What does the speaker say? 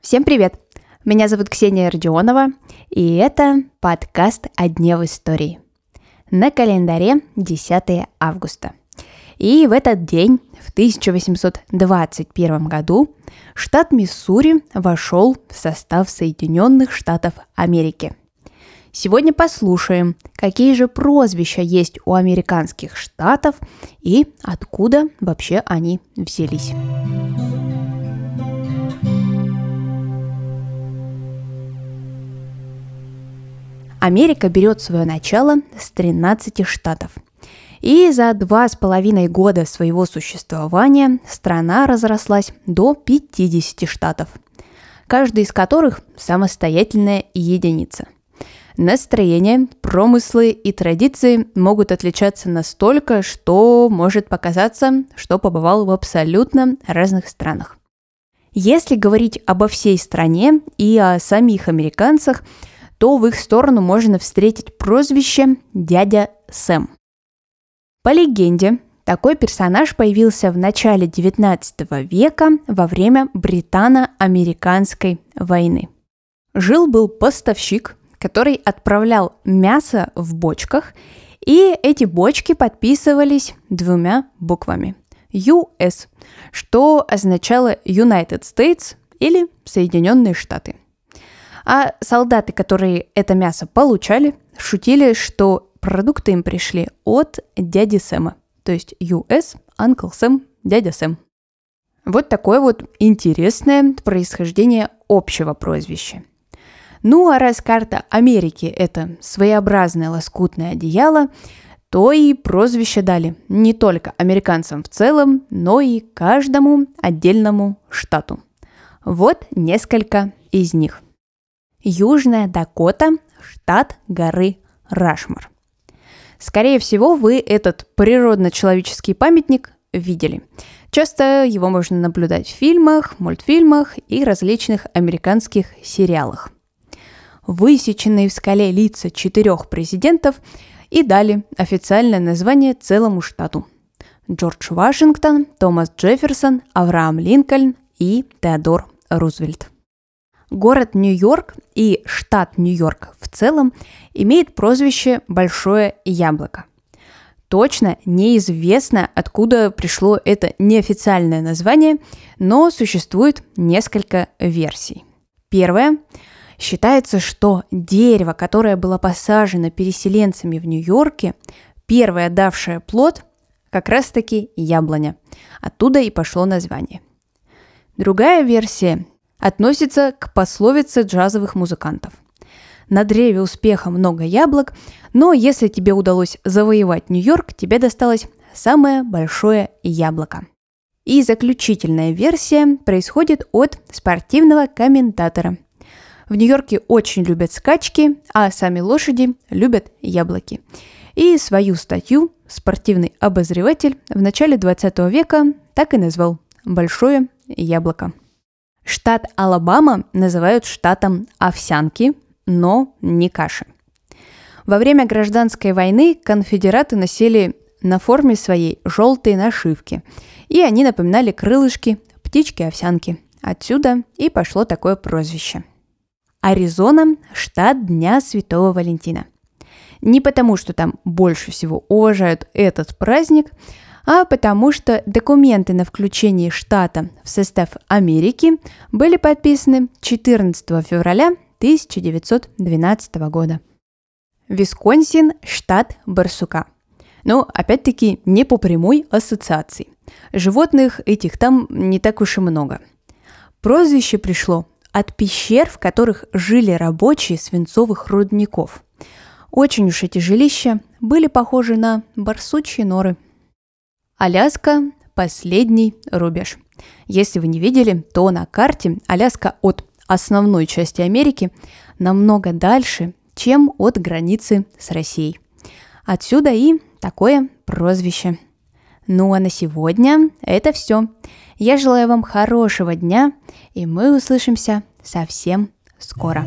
Всем привет! Меня зовут Ксения Родионова, и это подкаст «О дне в истории». На календаре 10 августа. И в этот день, в 1821 году, штат Миссури вошел в состав Соединенных Штатов Америки – Сегодня послушаем, какие же прозвища есть у американских штатов и откуда вообще они взялись. Америка берет свое начало с 13 штатов. И за два с половиной года своего существования страна разрослась до 50 штатов, каждый из которых самостоятельная единица. Настроение, промыслы и традиции могут отличаться настолько, что может показаться, что побывал в абсолютно разных странах. Если говорить обо всей стране и о самих американцах, то в их сторону можно встретить прозвище «дядя Сэм». По легенде, такой персонаж появился в начале XIX века во время Британо-Американской войны. Жил-был поставщик который отправлял мясо в бочках, и эти бочки подписывались двумя буквами. US, что означало United States или Соединенные Штаты. А солдаты, которые это мясо получали, шутили, что продукты им пришли от дяди Сэма, то есть US, Uncle Сэм, дядя Сэм. Вот такое вот интересное происхождение общего прозвища – ну а раз карта Америки – это своеобразное лоскутное одеяло, то и прозвище дали не только американцам в целом, но и каждому отдельному штату. Вот несколько из них. Южная Дакота – штат горы Рашмар. Скорее всего, вы этот природно-человеческий памятник видели. Часто его можно наблюдать в фильмах, мультфильмах и различных американских сериалах высеченные в скале лица четырех президентов и дали официальное название целому штату. Джордж Вашингтон, Томас Джефферсон, Авраам Линкольн и Теодор Рузвельт. Город Нью-Йорк и штат Нью-Йорк в целом имеет прозвище «Большое яблоко». Точно неизвестно, откуда пришло это неофициальное название, но существует несколько версий. Первая Считается, что дерево, которое было посажено переселенцами в Нью-Йорке, первое давшее плод, как раз-таки яблоня. Оттуда и пошло название. Другая версия относится к пословице джазовых музыкантов. На древе успеха много яблок, но если тебе удалось завоевать Нью-Йорк, тебе досталось самое большое яблоко. И заключительная версия происходит от спортивного комментатора, в Нью-Йорке очень любят скачки, а сами лошади любят яблоки. И свою статью спортивный обозреватель в начале 20 века так и назвал «Большое яблоко». Штат Алабама называют штатом овсянки, но не каши. Во время гражданской войны конфедераты носили на форме своей желтые нашивки, и они напоминали крылышки птички-овсянки. Отсюда и пошло такое прозвище – Аризона – штат Дня Святого Валентина. Не потому, что там больше всего уважают этот праздник, а потому что документы на включение штата в состав Америки были подписаны 14 февраля 1912 года. Висконсин – штат барсука. Но, опять-таки, не по прямой ассоциации. Животных этих там не так уж и много. Прозвище пришло от пещер, в которых жили рабочие свинцовых рудников. Очень уж эти жилища были похожи на барсучьи норы. Аляска – последний рубеж. Если вы не видели, то на карте Аляска от основной части Америки намного дальше, чем от границы с Россией. Отсюда и такое прозвище. Ну а на сегодня это все. Я желаю вам хорошего дня, и мы услышимся совсем скоро.